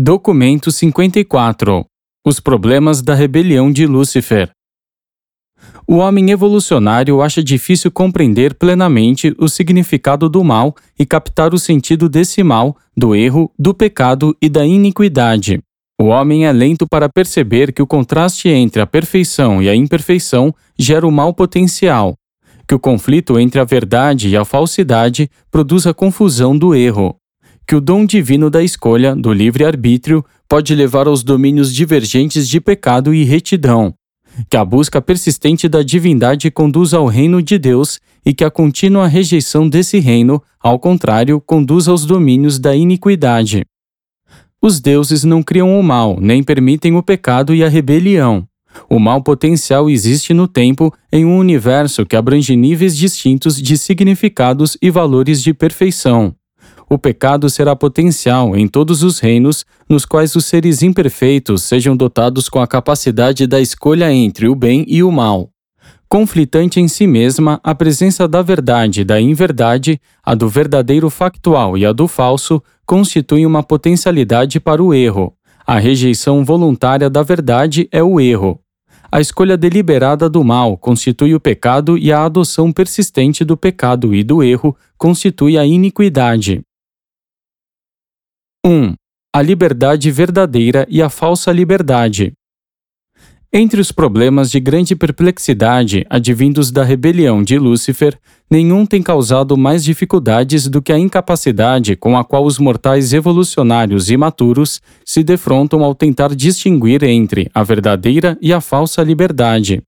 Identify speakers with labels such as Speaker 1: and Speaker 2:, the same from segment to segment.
Speaker 1: Documento 54 Os problemas da rebelião de Lúcifer. O homem evolucionário acha difícil compreender plenamente o significado do mal e captar o sentido desse mal, do erro, do pecado e da iniquidade. O homem é lento para perceber que o contraste entre a perfeição e a imperfeição gera o mal potencial, que o conflito entre a verdade e a falsidade produz a confusão do erro, que o dom divino da escolha, do livre-arbítrio, pode levar aos domínios divergentes de pecado e retidão, que a busca persistente da divindade conduz ao reino de Deus e que a contínua rejeição desse reino, ao contrário, conduz aos domínios da iniquidade. Os deuses não criam o mal, nem permitem o pecado e a rebelião. O mal potencial existe no tempo em um universo que abrange níveis distintos de significados e valores de perfeição o pecado será potencial em todos os reinos nos quais os seres imperfeitos sejam dotados com a capacidade da escolha entre o bem e o mal. Conflitante em si mesma, a presença da verdade e da inverdade, a do verdadeiro factual e a do falso, constituem uma potencialidade para o erro. A rejeição voluntária da verdade é o erro. A escolha deliberada do mal constitui o pecado e a adoção persistente do pecado e do erro constitui a iniquidade. 1. A liberdade verdadeira e a falsa liberdade. Entre os problemas de grande perplexidade advindos da rebelião de Lúcifer, nenhum tem causado mais dificuldades do que a incapacidade com a qual os mortais evolucionários imaturos se defrontam ao tentar distinguir entre a verdadeira e a falsa liberdade.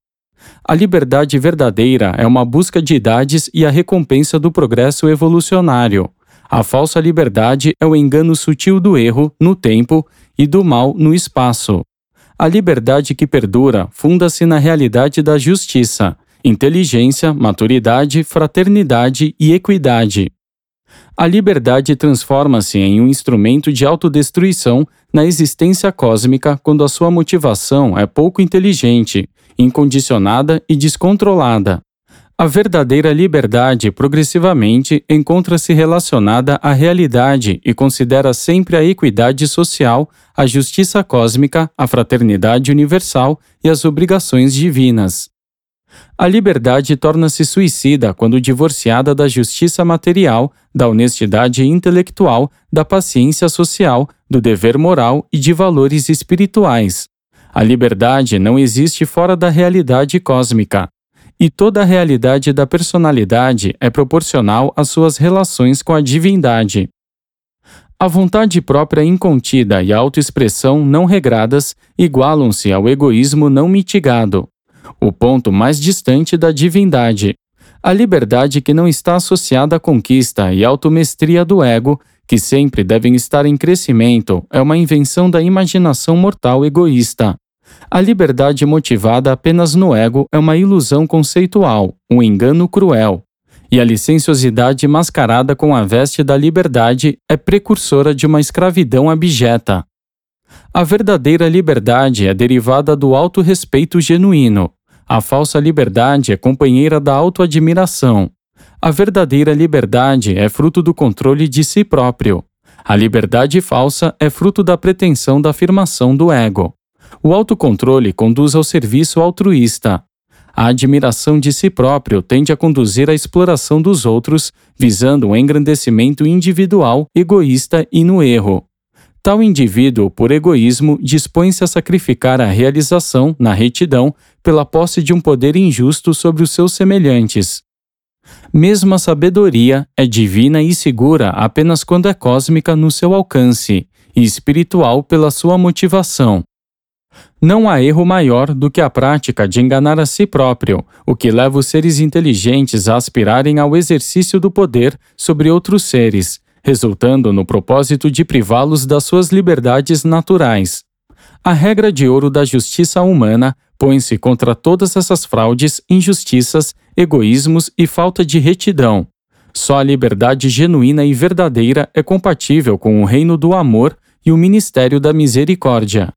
Speaker 1: A liberdade verdadeira é uma busca de idades e a recompensa do progresso evolucionário. A falsa liberdade é o engano sutil do erro no tempo e do mal no espaço. A liberdade que perdura funda-se na realidade da justiça, inteligência, maturidade, fraternidade e equidade. A liberdade transforma-se em um instrumento de autodestruição na existência cósmica quando a sua motivação é pouco inteligente, incondicionada e descontrolada. A verdadeira liberdade progressivamente encontra-se relacionada à realidade e considera sempre a equidade social, a justiça cósmica, a fraternidade universal e as obrigações divinas. A liberdade torna-se suicida quando divorciada da justiça material, da honestidade intelectual, da paciência social, do dever moral e de valores espirituais. A liberdade não existe fora da realidade cósmica e toda a realidade da personalidade é proporcional às suas relações com a divindade. A vontade própria incontida e a autoexpressão não regradas igualam-se ao egoísmo não mitigado, o ponto mais distante da divindade. A liberdade que não está associada à conquista e automestria do ego, que sempre devem estar em crescimento, é uma invenção da imaginação mortal egoísta. A liberdade motivada apenas no ego é uma ilusão conceitual, um engano cruel. E a licenciosidade mascarada com a veste da liberdade é precursora de uma escravidão abjeta. A verdadeira liberdade é derivada do auto-respeito genuíno. A falsa liberdade é companheira da autoadmiração. A verdadeira liberdade é fruto do controle de si próprio. A liberdade falsa é fruto da pretensão da afirmação do ego. O autocontrole conduz ao serviço altruísta. A admiração de si próprio tende a conduzir à exploração dos outros, visando um engrandecimento individual, egoísta e no erro. Tal indivíduo, por egoísmo, dispõe-se a sacrificar a realização, na retidão, pela posse de um poder injusto sobre os seus semelhantes. Mesmo a sabedoria é divina e segura apenas quando é cósmica no seu alcance, e espiritual pela sua motivação. Não há erro maior do que a prática de enganar a si próprio, o que leva os seres inteligentes a aspirarem ao exercício do poder sobre outros seres, resultando no propósito de privá-los das suas liberdades naturais. A regra de ouro da justiça humana põe-se contra todas essas fraudes, injustiças, egoísmos e falta de retidão. Só a liberdade genuína e verdadeira é compatível com o reino do amor e o ministério da misericórdia.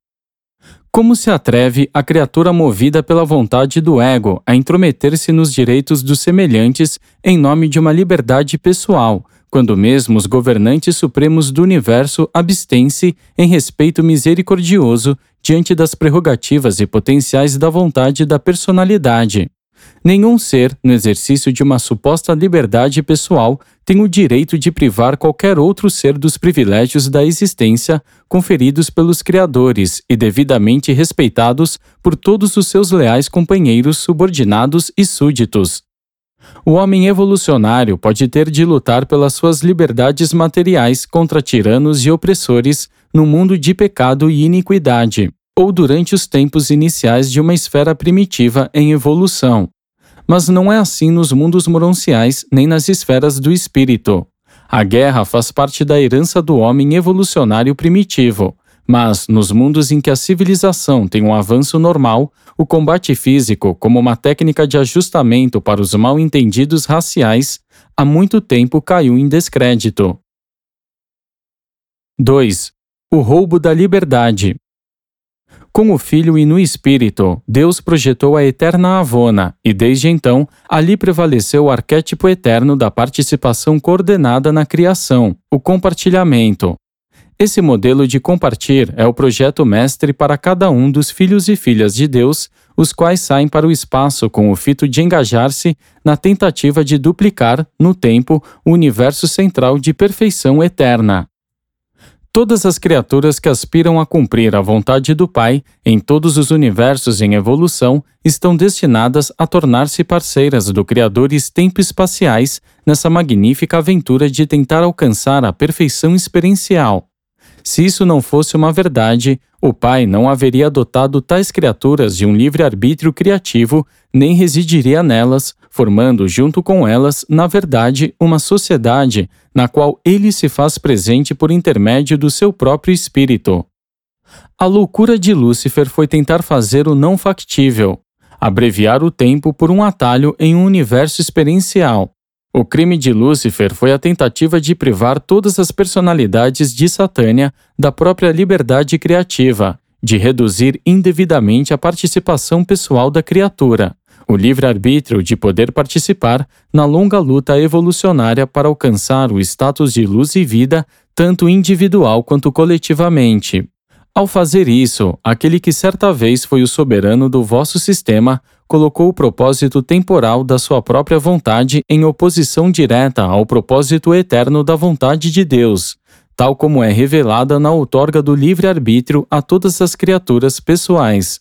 Speaker 1: Como se atreve a criatura movida pela vontade do ego a intrometer-se nos direitos dos semelhantes em nome de uma liberdade pessoal, quando mesmo os governantes supremos do universo abstêm-se em respeito misericordioso diante das prerrogativas e potenciais da vontade da personalidade. Nenhum ser, no exercício de uma suposta liberdade pessoal, tem o direito de privar qualquer outro ser dos privilégios da existência conferidos pelos criadores e devidamente respeitados por todos os seus leais companheiros subordinados e súditos. O homem evolucionário pode ter de lutar pelas suas liberdades materiais contra tiranos e opressores no mundo de pecado e iniquidade, ou durante os tempos iniciais de uma esfera primitiva em evolução, mas não é assim nos mundos moronciais nem nas esferas do espírito. A guerra faz parte da herança do homem evolucionário primitivo, mas nos mundos em que a civilização tem um avanço normal, o combate físico, como uma técnica de ajustamento para os mal entendidos raciais, há muito tempo caiu em descrédito. 2. O roubo da liberdade. Com o Filho e no Espírito, Deus projetou a eterna Avona, e desde então, ali prevaleceu o arquétipo eterno da participação coordenada na criação, o compartilhamento. Esse modelo de compartir é o projeto mestre para cada um dos filhos e filhas de Deus, os quais saem para o espaço com o fito de engajar-se na tentativa de duplicar, no tempo, o universo central de perfeição eterna. Todas as criaturas que aspiram a cumprir a vontade do Pai em todos os universos em evolução estão destinadas a tornar-se parceiras do Criador tempo-espaciais nessa magnífica aventura de tentar alcançar a perfeição experiencial. Se isso não fosse uma verdade, o Pai não haveria dotado tais criaturas de um livre-arbítrio criativo, nem residiria nelas, formando junto com elas, na verdade, uma sociedade na qual ele se faz presente por intermédio do seu próprio espírito. A loucura de Lúcifer foi tentar fazer o não factível, abreviar o tempo por um atalho em um universo experiencial, o crime de Lúcifer foi a tentativa de privar todas as personalidades de Satânia da própria liberdade criativa, de reduzir indevidamente a participação pessoal da criatura, o livre-arbítrio de poder participar na longa luta evolucionária para alcançar o status de luz e vida, tanto individual quanto coletivamente. Ao fazer isso, aquele que certa vez foi o soberano do vosso sistema colocou o propósito temporal da sua própria vontade em oposição direta ao propósito eterno da vontade de Deus, tal como é revelada na outorga do livre-arbítrio a todas as criaturas pessoais.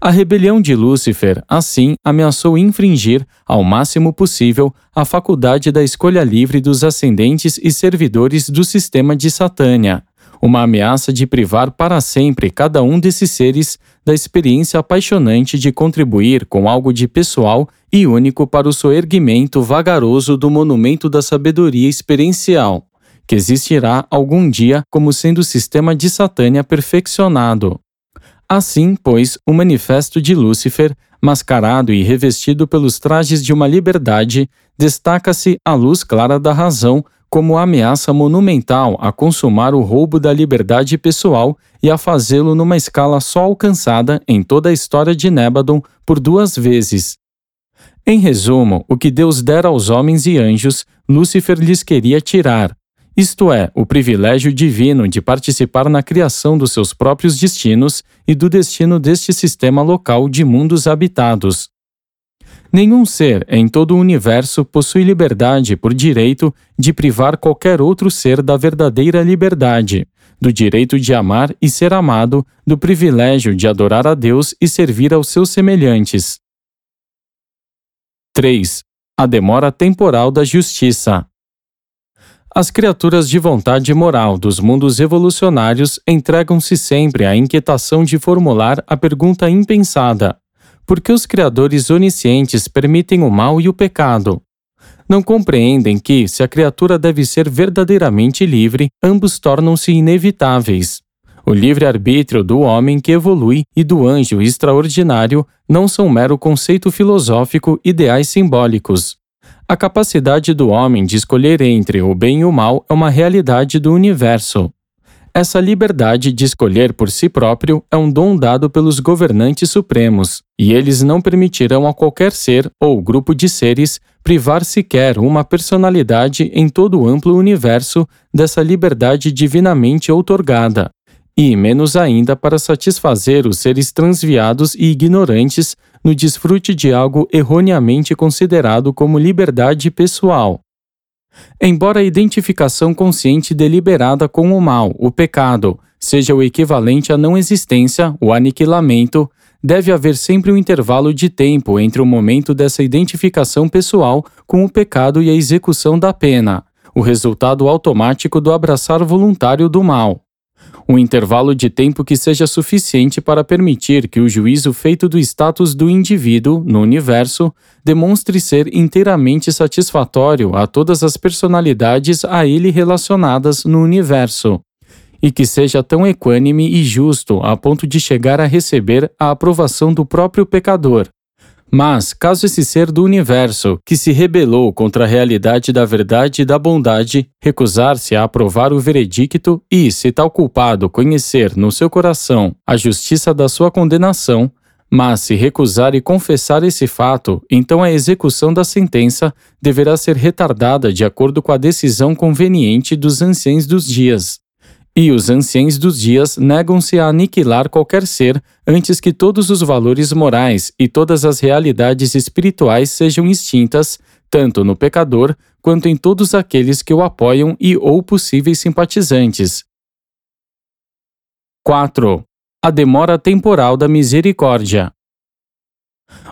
Speaker 1: A rebelião de Lúcifer, assim, ameaçou infringir, ao máximo possível, a faculdade da escolha livre dos ascendentes e servidores do sistema de Satânia uma ameaça de privar para sempre cada um desses seres da experiência apaixonante de contribuir com algo de pessoal e único para o soerguimento vagaroso do monumento da sabedoria experiencial, que existirá algum dia como sendo o sistema de Satânia perfeccionado. Assim, pois, o manifesto de Lúcifer, mascarado e revestido pelos trajes de uma liberdade, destaca-se à luz clara da razão como ameaça monumental a consumar o roubo da liberdade pessoal e a fazê-lo numa escala só alcançada em toda a história de Nébadon por duas vezes. Em resumo, o que Deus dera aos homens e anjos, Lúcifer lhes queria tirar, isto é, o privilégio divino de participar na criação dos seus próprios destinos e do destino deste sistema local de mundos habitados. Nenhum ser em todo o universo possui liberdade por direito de privar qualquer outro ser da verdadeira liberdade, do direito de amar e ser amado, do privilégio de adorar a Deus e servir aos seus semelhantes. 3. A demora temporal da justiça. As criaturas de vontade moral dos mundos evolucionários entregam-se sempre à inquietação de formular a pergunta impensada: porque os criadores oniscientes permitem o mal e o pecado. Não compreendem que, se a criatura deve ser verdadeiramente livre, ambos tornam-se inevitáveis. O livre-arbítrio do homem que evolui e do anjo extraordinário não são mero conceito filosófico ideais simbólicos. A capacidade do homem de escolher entre o bem e o mal é uma realidade do universo. Essa liberdade de escolher por si próprio é um dom dado pelos governantes supremos, e eles não permitirão a qualquer ser ou grupo de seres privar sequer uma personalidade em todo o amplo universo dessa liberdade divinamente outorgada, e menos ainda para satisfazer os seres transviados e ignorantes no desfrute de algo erroneamente considerado como liberdade pessoal. Embora a identificação consciente deliberada com o mal, o pecado, seja o equivalente à não existência, o aniquilamento, deve haver sempre um intervalo de tempo entre o momento dessa identificação pessoal com o pecado e a execução da pena, o resultado automático do abraçar voluntário do mal um intervalo de tempo que seja suficiente para permitir que o juízo feito do status do indivíduo no universo demonstre ser inteiramente satisfatório a todas as personalidades a ele relacionadas no universo, e que seja tão equânime e justo a ponto de chegar a receber a aprovação do próprio pecador, mas, caso esse ser do universo, que se rebelou contra a realidade da verdade e da bondade, recusar-se a aprovar o veredicto e, se tal culpado conhecer no seu coração a justiça da sua condenação, mas se recusar e confessar esse fato, então a execução da sentença deverá ser retardada de acordo com a decisão conveniente dos anciães dos dias. E os anciães dos dias negam-se a aniquilar qualquer ser antes que todos os valores morais e todas as realidades espirituais sejam extintas, tanto no pecador quanto em todos aqueles que o apoiam e ou possíveis simpatizantes. 4. A demora temporal da misericórdia.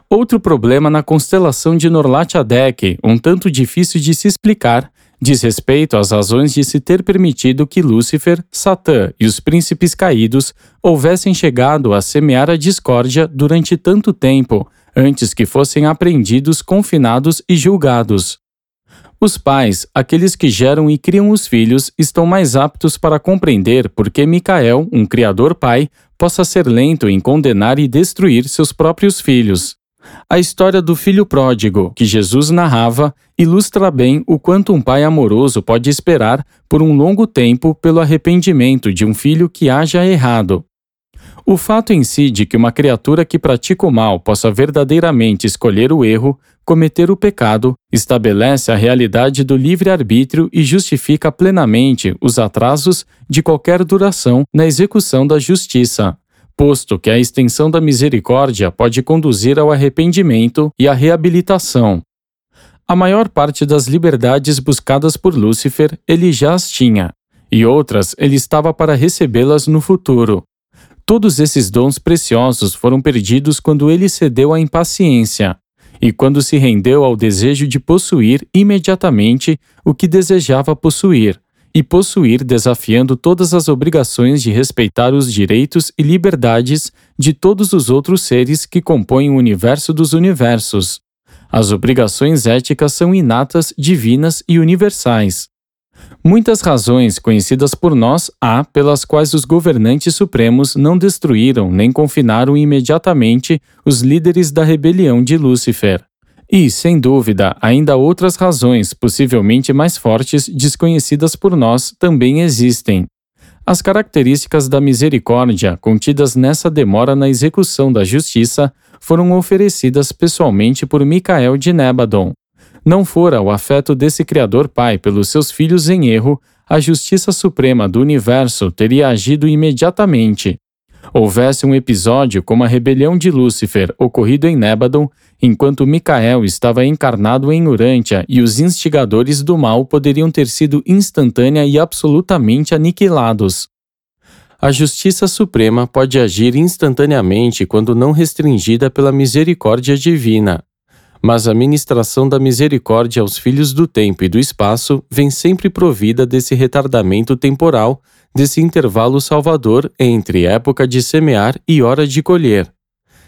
Speaker 1: Outro problema na constelação de Norlatiadec, um tanto difícil de se explicar, diz respeito às razões de se ter permitido que Lúcifer, Satã e os príncipes caídos houvessem chegado a semear a discórdia durante tanto tempo, antes que fossem apreendidos, confinados e julgados. Os pais, aqueles que geram e criam os filhos, estão mais aptos para compreender por que Micael, um criador pai, possa ser lento em condenar e destruir seus próprios filhos. A história do filho pródigo, que Jesus narrava, ilustra bem o quanto um pai amoroso pode esperar por um longo tempo pelo arrependimento de um filho que haja errado. O fato em si de que uma criatura que pratica o mal possa verdadeiramente escolher o erro, cometer o pecado, estabelece a realidade do livre-arbítrio e justifica plenamente os atrasos de qualquer duração na execução da justiça posto que a extensão da misericórdia pode conduzir ao arrependimento e à reabilitação. A maior parte das liberdades buscadas por Lúcifer ele já as tinha, e outras ele estava para recebê-las no futuro. Todos esses dons preciosos foram perdidos quando ele cedeu à impaciência e quando se rendeu ao desejo de possuir imediatamente o que desejava possuir, e possuir desafiando todas as obrigações de respeitar os direitos e liberdades de todos os outros seres que compõem o universo dos universos. As obrigações éticas são inatas, divinas e universais. Muitas razões conhecidas por nós há pelas quais os governantes supremos não destruíram nem confinaram imediatamente os líderes da rebelião de Lúcifer. E, sem dúvida, ainda outras razões, possivelmente mais fortes, desconhecidas por nós, também existem. As características da misericórdia contidas nessa demora na execução da justiça foram oferecidas pessoalmente por Micael de Nebadon. Não fora o afeto desse Criador Pai pelos seus filhos em erro, a justiça suprema do universo teria agido imediatamente, houvesse um episódio como a rebelião de Lúcifer ocorrido em Nébadon, enquanto Micael estava encarnado em Urântia e os instigadores do mal poderiam ter sido instantânea e absolutamente aniquilados. A Justiça Suprema pode agir instantaneamente quando não restringida pela misericórdia divina. Mas a ministração da misericórdia aos filhos do tempo e do espaço vem sempre provida desse retardamento temporal desse intervalo salvador entre época de semear e hora de colher.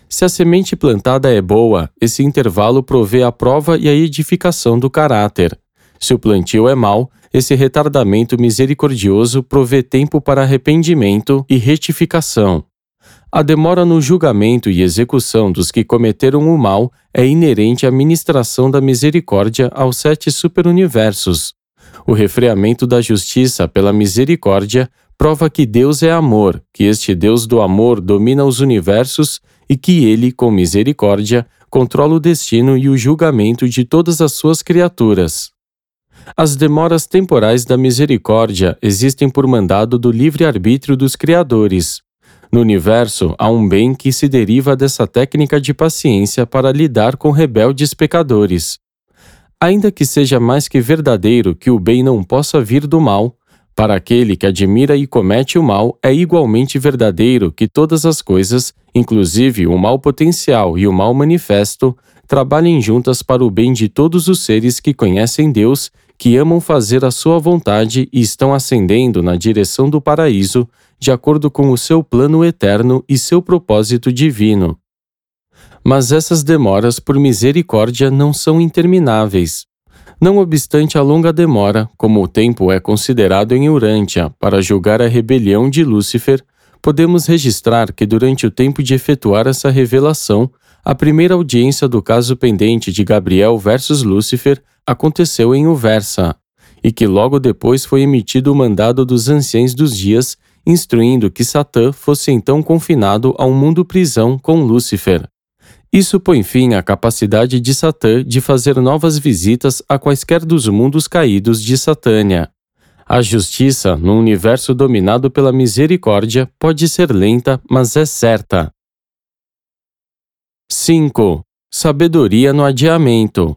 Speaker 1: Se a semente plantada é boa, esse intervalo provê a prova e a edificação do caráter. Se o plantio é mau, esse retardamento misericordioso provê tempo para arrependimento e retificação. A demora no julgamento e execução dos que cometeram o mal é inerente à ministração da misericórdia aos sete superuniversos, O refreamento da justiça pela misericórdia prova que Deus é amor, que este Deus do amor domina os universos e que ele, com misericórdia, controla o destino e o julgamento de todas as suas criaturas. As demoras temporais da misericórdia existem por mandado do livre-arbítrio dos criadores. No universo, há um bem que se deriva dessa técnica de paciência para lidar com rebeldes pecadores. Ainda que seja mais que verdadeiro que o bem não possa vir do mal, para aquele que admira e comete o mal, é igualmente verdadeiro que todas as coisas, inclusive o mal potencial e o mal manifesto, trabalhem juntas para o bem de todos os seres que conhecem Deus, que amam fazer a sua vontade e estão ascendendo na direção do paraíso, de acordo com o seu plano eterno e seu propósito divino. Mas essas demoras por misericórdia não são intermináveis. Não obstante a longa demora, como o tempo é considerado em Urântia para julgar a rebelião de Lúcifer, podemos registrar que durante o tempo de efetuar essa revelação, a primeira audiência do caso pendente de Gabriel versus Lúcifer aconteceu em Uversa, e que logo depois foi emitido o mandado dos anciãos dos dias, instruindo que Satã fosse então confinado a um mundo-prisão com Lúcifer. Isso põe fim à capacidade de Satã de fazer novas visitas a quaisquer dos mundos caídos de Satânia. A justiça, num universo dominado pela misericórdia, pode ser lenta, mas é certa. 5. Sabedoria no adiamento.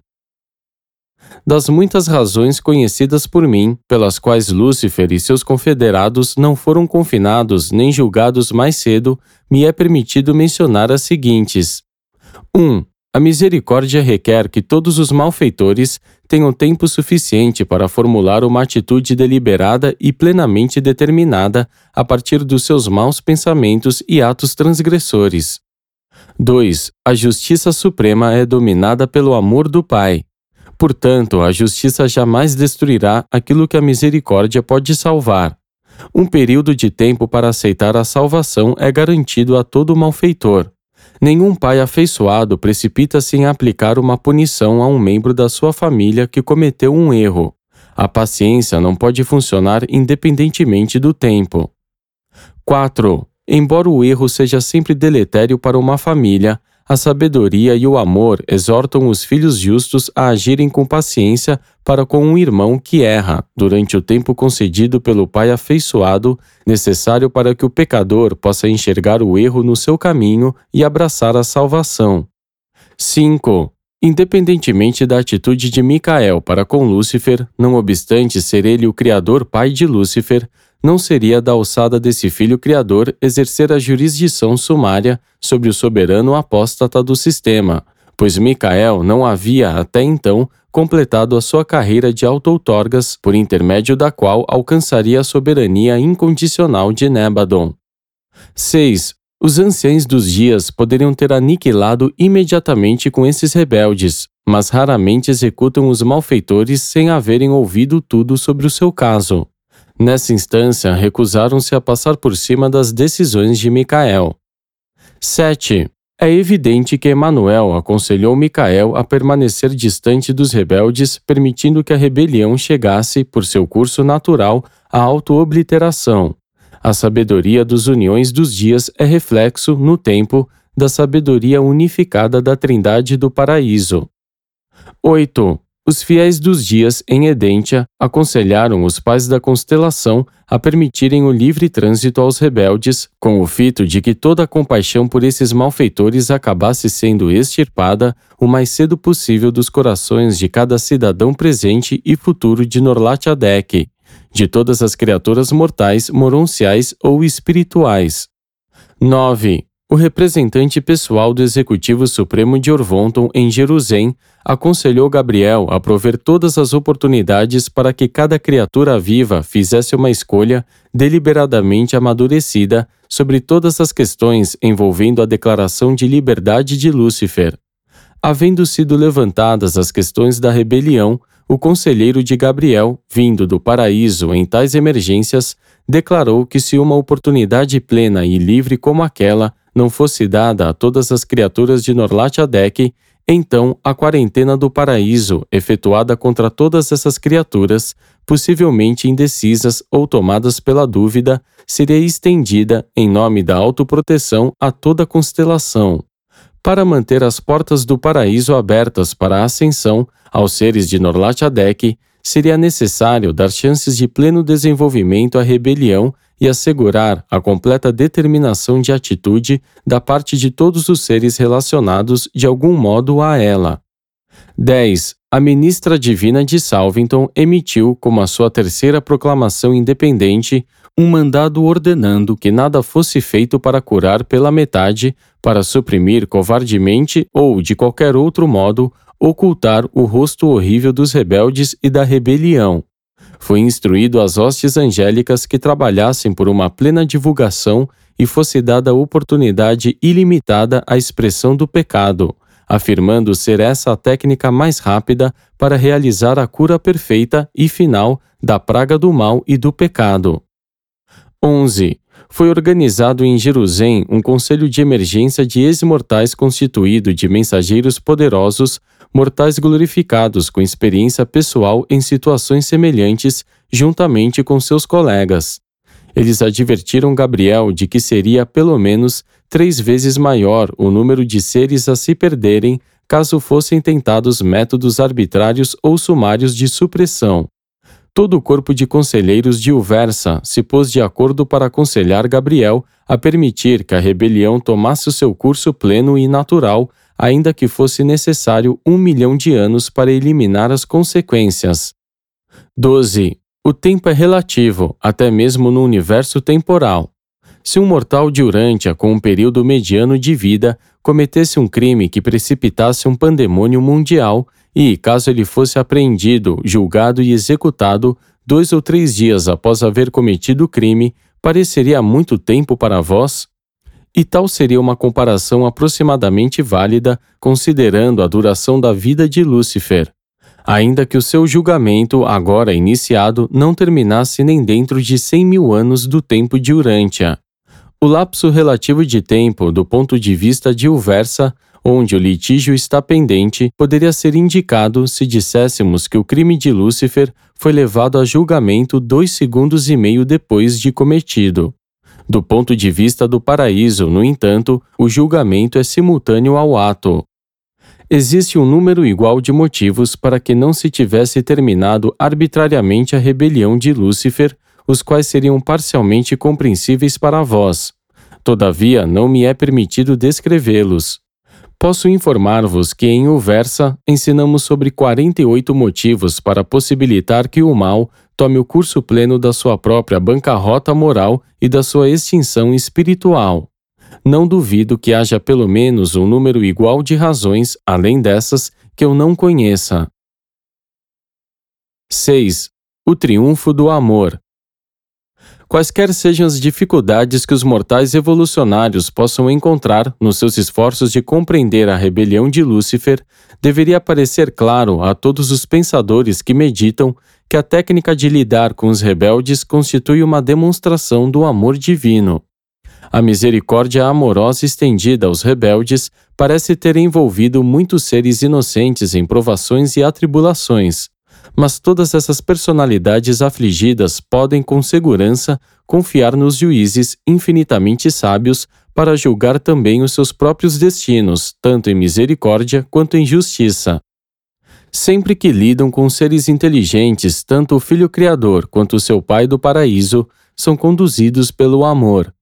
Speaker 1: Das muitas razões conhecidas por mim, pelas quais Lúcifer e seus confederados não foram confinados nem julgados mais cedo, me é permitido mencionar as seguintes: 1. A misericórdia requer que todos os malfeitores tenham tempo suficiente para formular uma atitude deliberada e plenamente determinada a partir dos seus maus pensamentos e atos transgressores. 2. A justiça suprema é dominada pelo amor do Pai. Portanto, a justiça jamais destruirá aquilo que a misericórdia pode salvar. Um período de tempo para aceitar a salvação é garantido a todo malfeitor. Nenhum pai afeiçoado precipita-se em aplicar uma punição a um membro da sua família que cometeu um erro. A paciência não pode funcionar independentemente do tempo. 4. Embora o erro seja sempre deletério para uma família, a sabedoria e o amor exortam os filhos justos a agirem com paciência para com um irmão que erra, durante o tempo concedido pelo Pai afeiçoado, necessário para que o pecador possa enxergar o erro no seu caminho e abraçar a salvação. 5. Independentemente da atitude de Micael para com Lúcifer, não obstante ser ele o criador pai de Lúcifer, não seria da alçada desse filho criador exercer a jurisdição sumária sobre o soberano apóstata do sistema, pois Micael não havia até então completado a sua carreira de auto-outorgas, por intermédio da qual alcançaria a soberania incondicional de Nebadon. 6. Os anciãos dos dias poderiam ter aniquilado imediatamente com esses rebeldes, mas raramente executam os malfeitores sem haverem ouvido tudo sobre o seu caso. Nessa instância, recusaram-se a passar por cima das decisões de Micael. 7. É evidente que Emanuel aconselhou Micael a permanecer distante dos rebeldes, permitindo que a rebelião chegasse, por seu curso natural, à autoobliteração. A sabedoria dos uniões dos dias é reflexo, no tempo, da sabedoria unificada da Trindade do Paraíso. 8. Os fiéis dos dias em Edêntia aconselharam os pais da constelação a permitirem o livre trânsito aos rebeldes, com o fito de que toda a compaixão por esses malfeitores acabasse sendo extirpada o mais cedo possível dos corações de cada cidadão presente e futuro de Norlat Adek, de todas as criaturas mortais, moronciais ou espirituais. 9 o representante pessoal do Executivo Supremo de Orvonton em Jerusalém aconselhou Gabriel a prover todas as oportunidades para que cada criatura viva fizesse uma escolha deliberadamente amadurecida sobre todas as questões envolvendo a declaração de liberdade de Lúcifer. Havendo sido levantadas as questões da rebelião, o conselheiro de Gabriel, vindo do paraíso em tais emergências, declarou que se uma oportunidade plena e livre como aquela não fosse dada a todas as criaturas de Norlat Adek, Então, a quarentena do paraíso, efetuada contra todas essas criaturas, possivelmente indecisas ou tomadas pela dúvida, seria estendida, em nome da autoproteção, a toda a constelação. Para manter as portas do paraíso abertas para a ascensão aos seres de Norlat Adek, seria necessário dar chances de pleno desenvolvimento à rebelião e assegurar a completa determinação de atitude da parte de todos os seres relacionados de algum modo a ela. 10. A ministra divina de Salvington emitiu, como a sua terceira proclamação independente, um mandado ordenando que nada fosse feito para curar pela metade, para suprimir covardemente ou, de qualquer outro modo, ocultar o rosto horrível dos rebeldes e da rebelião, foi instruído às hostes angélicas que trabalhassem por uma plena divulgação e fosse dada oportunidade ilimitada à expressão do pecado, afirmando ser essa a técnica mais rápida para realizar a cura perfeita e final da praga do mal e do pecado. 11. Foi organizado em Jerusalém um conselho de emergência de ex-mortais constituído de mensageiros poderosos mortais glorificados com experiência pessoal em situações semelhantes, juntamente com seus colegas. Eles advertiram Gabriel de que seria pelo menos três vezes maior o número de seres a se perderem caso fossem tentados métodos arbitrários ou sumários de supressão. Todo o corpo de conselheiros de Uversa se pôs de acordo para aconselhar Gabriel a permitir que a rebelião tomasse o seu curso pleno e natural ainda que fosse necessário um milhão de anos para eliminar as consequências. 12. O tempo é relativo, até mesmo no universo temporal. Se um mortal de Urântia com um período mediano de vida cometesse um crime que precipitasse um pandemônio mundial e, caso ele fosse apreendido, julgado e executado dois ou três dias após haver cometido o crime, pareceria muito tempo para vós? e tal seria uma comparação aproximadamente válida considerando a duração da vida de Lúcifer, ainda que o seu julgamento, agora iniciado, não terminasse nem dentro de cem mil anos do tempo de Urântia. O lapso relativo de tempo, do ponto de vista de Uversa, onde o litígio está pendente, poderia ser indicado se disséssemos que o crime de Lúcifer foi levado a julgamento dois segundos e meio depois de cometido. Do ponto de vista do paraíso, no entanto, o julgamento é simultâneo ao ato. Existe um número igual de motivos para que não se tivesse terminado arbitrariamente a rebelião de Lúcifer, os quais seriam parcialmente compreensíveis para vós. Todavia, não me é permitido descrevê-los. Posso informar-vos que em Uversa ensinamos sobre 48 motivos para possibilitar que o mal tome o curso pleno da sua própria bancarrota moral e da sua extinção espiritual. Não duvido que haja pelo menos um número igual de razões, além dessas, que eu não conheça. 6. O triunfo do amor. Quaisquer sejam as dificuldades que os mortais evolucionários possam encontrar nos seus esforços de compreender a rebelião de Lúcifer, deveria parecer claro a todos os pensadores que meditam que a técnica de lidar com os rebeldes constitui uma demonstração do amor divino. A misericórdia amorosa estendida aos rebeldes parece ter envolvido muitos seres inocentes em provações e atribulações, mas todas essas personalidades afligidas podem com segurança confiar nos juízes infinitamente sábios para julgar também os seus próprios destinos, tanto em misericórdia quanto em justiça. Sempre que lidam com seres inteligentes, tanto o Filho Criador quanto o seu Pai do Paraíso são conduzidos pelo amor.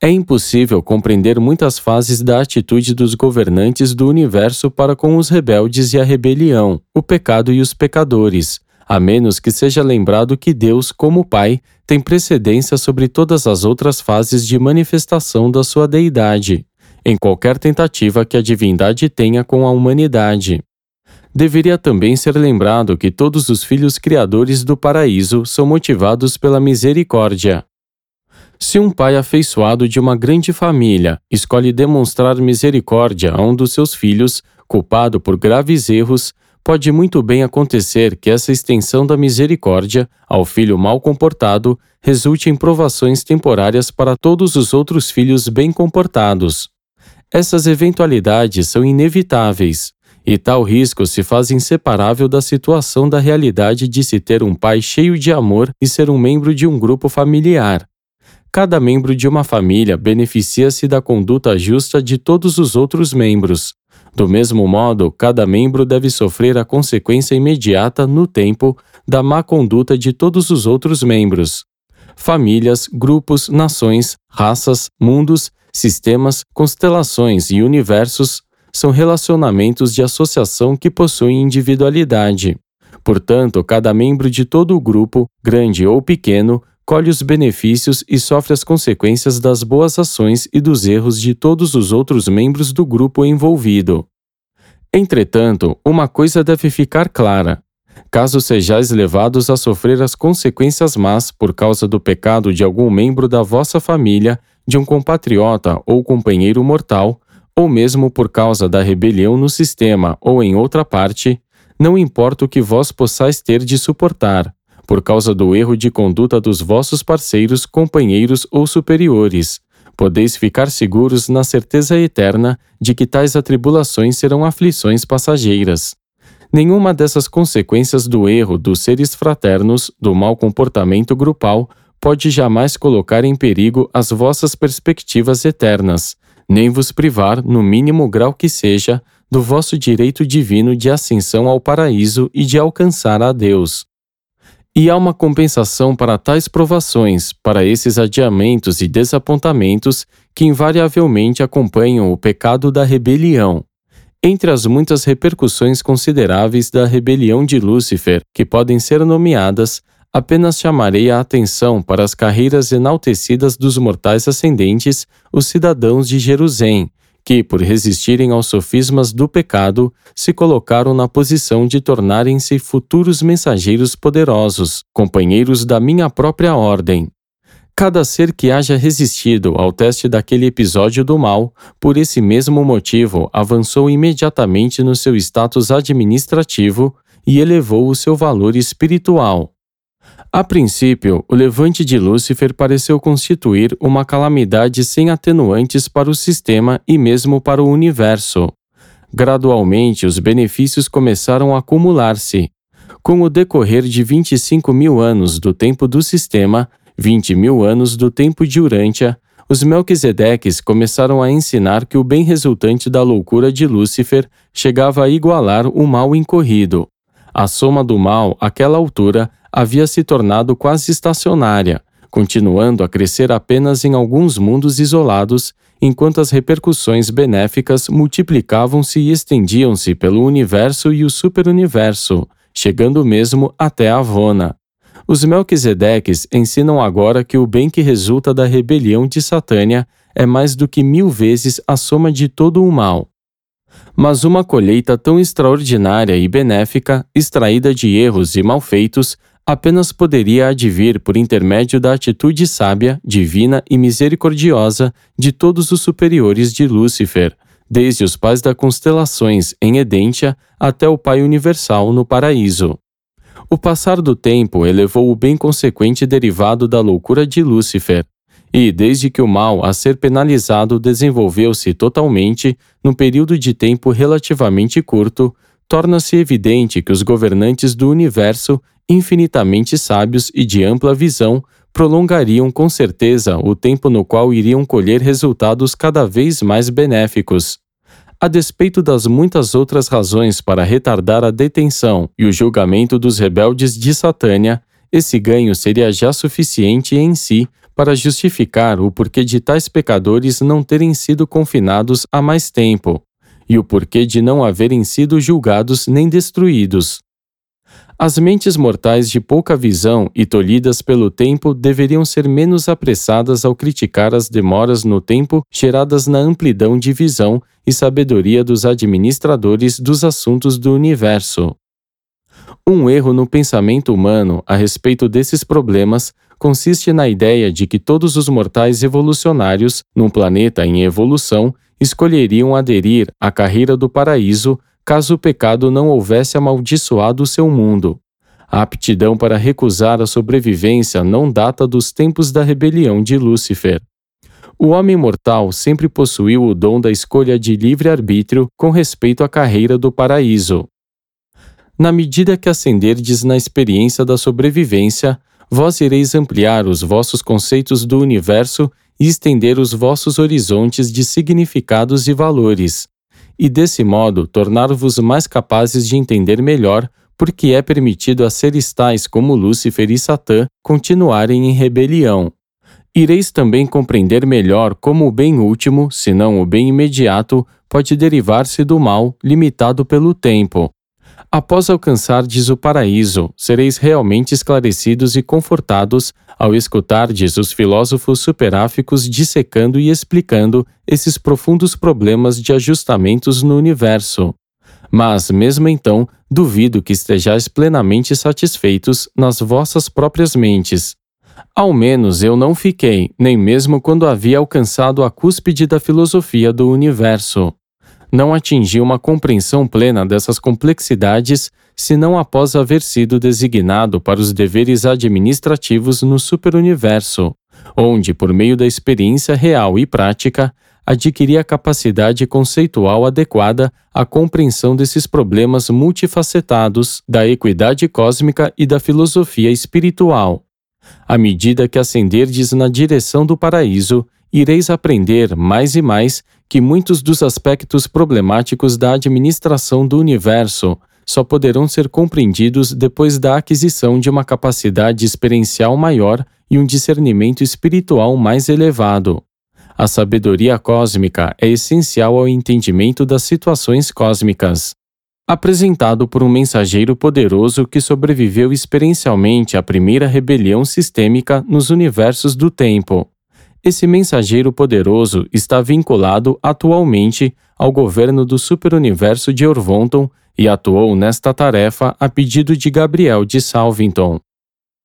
Speaker 1: É impossível compreender muitas fases da atitude dos governantes do universo para com os rebeldes e a rebelião, o pecado e os pecadores, a menos que seja lembrado que Deus, como Pai, tem precedência sobre todas as outras fases de manifestação da sua deidade, em qualquer tentativa que a divindade tenha com a humanidade. Deveria também ser lembrado que todos os filhos criadores do paraíso são motivados pela misericórdia, se um pai afeiçoado de uma grande família escolhe demonstrar misericórdia a um dos seus filhos, culpado por graves erros, pode muito bem acontecer que essa extensão da misericórdia ao filho mal comportado resulte em provações temporárias para todos os outros filhos bem comportados. Essas eventualidades são inevitáveis, e tal risco se faz inseparável da situação da realidade de se ter um pai cheio de amor e ser um membro de um grupo familiar. Cada membro de uma família beneficia-se da conduta justa de todos os outros membros. Do mesmo modo, cada membro deve sofrer a consequência imediata no tempo da má conduta de todos os outros membros. Famílias, grupos, nações, raças, mundos, sistemas, constelações e universos são relacionamentos de associação que possuem individualidade. Portanto, cada membro de todo o grupo, grande ou pequeno, colhe os benefícios e sofre as consequências das boas ações e dos erros de todos os outros membros do grupo envolvido. Entretanto, uma coisa deve ficar clara: caso sejais levados a sofrer as consequências más por causa do pecado de algum membro da vossa família, de um compatriota ou companheiro mortal, ou mesmo por causa da rebelião no sistema ou em outra parte, não importa o que vós possais ter de suportar, por causa do erro de conduta dos vossos parceiros, companheiros ou superiores. Podeis ficar seguros na certeza eterna de que tais atribulações serão aflições passageiras. Nenhuma dessas consequências do erro dos seres fraternos, do mau comportamento grupal, pode jamais colocar em perigo as vossas perspectivas eternas, nem vos privar, no mínimo grau que seja, do vosso direito divino de ascensão ao paraíso e de alcançar a Deus. E há uma compensação para tais provações, para esses adiamentos e desapontamentos que invariavelmente acompanham o pecado da rebelião. Entre as muitas repercussões consideráveis da rebelião de Lúcifer, que podem ser nomeadas, Apenas chamarei a atenção para as carreiras enaltecidas dos mortais ascendentes, os cidadãos de Jerusalém, que, por resistirem aos sofismas do pecado, se colocaram na posição de tornarem-se futuros mensageiros poderosos, companheiros da minha própria ordem. Cada ser que haja resistido ao teste daquele episódio do mal, por esse mesmo motivo, avançou imediatamente no seu status administrativo e elevou o seu valor espiritual. A princípio, o levante de Lúcifer pareceu constituir uma calamidade sem atenuantes para o sistema e mesmo para o universo. Gradualmente, os benefícios começaram a acumular-se. Com o decorrer de 25 mil anos do tempo do sistema, 20 mil anos do tempo de Urântia, os Melquisedeques começaram a ensinar que o bem resultante da loucura de Lúcifer chegava a igualar o mal incorrido. A soma do mal, àquela altura, havia se tornado quase estacionária, continuando a crescer apenas em alguns mundos isolados, enquanto as repercussões benéficas multiplicavam-se e estendiam-se pelo universo e o superuniverso, chegando mesmo até Avona. Os Melquisedeques ensinam agora que o bem que resulta da rebelião de Satânia é mais do que mil vezes a soma de todo o mal. Mas uma colheita tão extraordinária e benéfica, extraída de erros e malfeitos, apenas poderia advir por intermédio da atitude sábia, divina e misericordiosa de todos os superiores de Lúcifer, desde os pais das constelações em Edentia até o Pai Universal no paraíso. O passar do tempo elevou o bem consequente derivado da loucura de Lúcifer, e desde que o mal a ser penalizado desenvolveu-se totalmente, num período de tempo relativamente curto, torna-se evidente que os governantes do universo infinitamente sábios e de ampla visão, prolongariam com certeza o tempo no qual iriam colher resultados cada vez mais benéficos. A despeito das muitas outras razões para retardar a detenção e o julgamento dos rebeldes de Satânia, esse ganho seria já suficiente em si para justificar o porquê de tais pecadores não terem sido confinados há mais tempo, e o porquê de não haverem sido julgados nem destruídos. As mentes mortais de pouca visão e tolhidas pelo tempo deveriam ser menos apressadas ao criticar as demoras no tempo geradas na amplidão de visão e sabedoria dos administradores dos assuntos do universo. Um erro no pensamento humano a respeito desses problemas consiste na ideia de que todos os mortais evolucionários, num planeta em evolução, escolheriam aderir à carreira do paraíso caso o pecado não houvesse amaldiçoado o seu mundo. A aptidão para recusar a sobrevivência não data dos tempos da rebelião de Lúcifer. O homem mortal sempre possuiu o dom da escolha de livre-arbítrio com respeito à carreira do paraíso. Na medida que ascenderdes na experiência da sobrevivência, vós ireis ampliar os vossos conceitos do universo e estender os vossos horizontes de significados e valores, e desse modo tornar-vos mais capazes de entender melhor porque é permitido a seres tais como Lúcifer e Satã continuarem em rebelião. Ireis também compreender melhor como o bem último, se não o bem imediato, pode derivar-se do mal limitado pelo tempo. Após alcançardes o paraíso, sereis realmente esclarecidos e confortados ao escutardes os filósofos superáficos dissecando e explicando esses profundos problemas de ajustamentos no universo. Mas, mesmo então, duvido que estejais plenamente satisfeitos nas vossas próprias mentes. Ao menos eu não fiquei, nem mesmo quando havia alcançado a cúspide da filosofia do universo. Não atingi uma compreensão plena dessas complexidades senão após haver sido designado para os deveres administrativos no superuniverso, onde, por meio da experiência real e prática, adquirir a capacidade conceitual adequada à compreensão desses problemas multifacetados da equidade cósmica e da filosofia espiritual. À medida que ascenderdes na direção do paraíso, ireis aprender mais e mais que muitos dos aspectos problemáticos da administração do universo só poderão ser compreendidos depois da aquisição de uma capacidade experiencial maior e um discernimento espiritual mais elevado. A sabedoria cósmica é essencial ao entendimento das situações cósmicas. Apresentado por um mensageiro poderoso que sobreviveu experiencialmente à primeira rebelião sistêmica nos universos do tempo. Esse mensageiro poderoso está vinculado atualmente ao governo do superuniverso de Orvonton e atuou nesta tarefa a pedido de Gabriel de Salvington.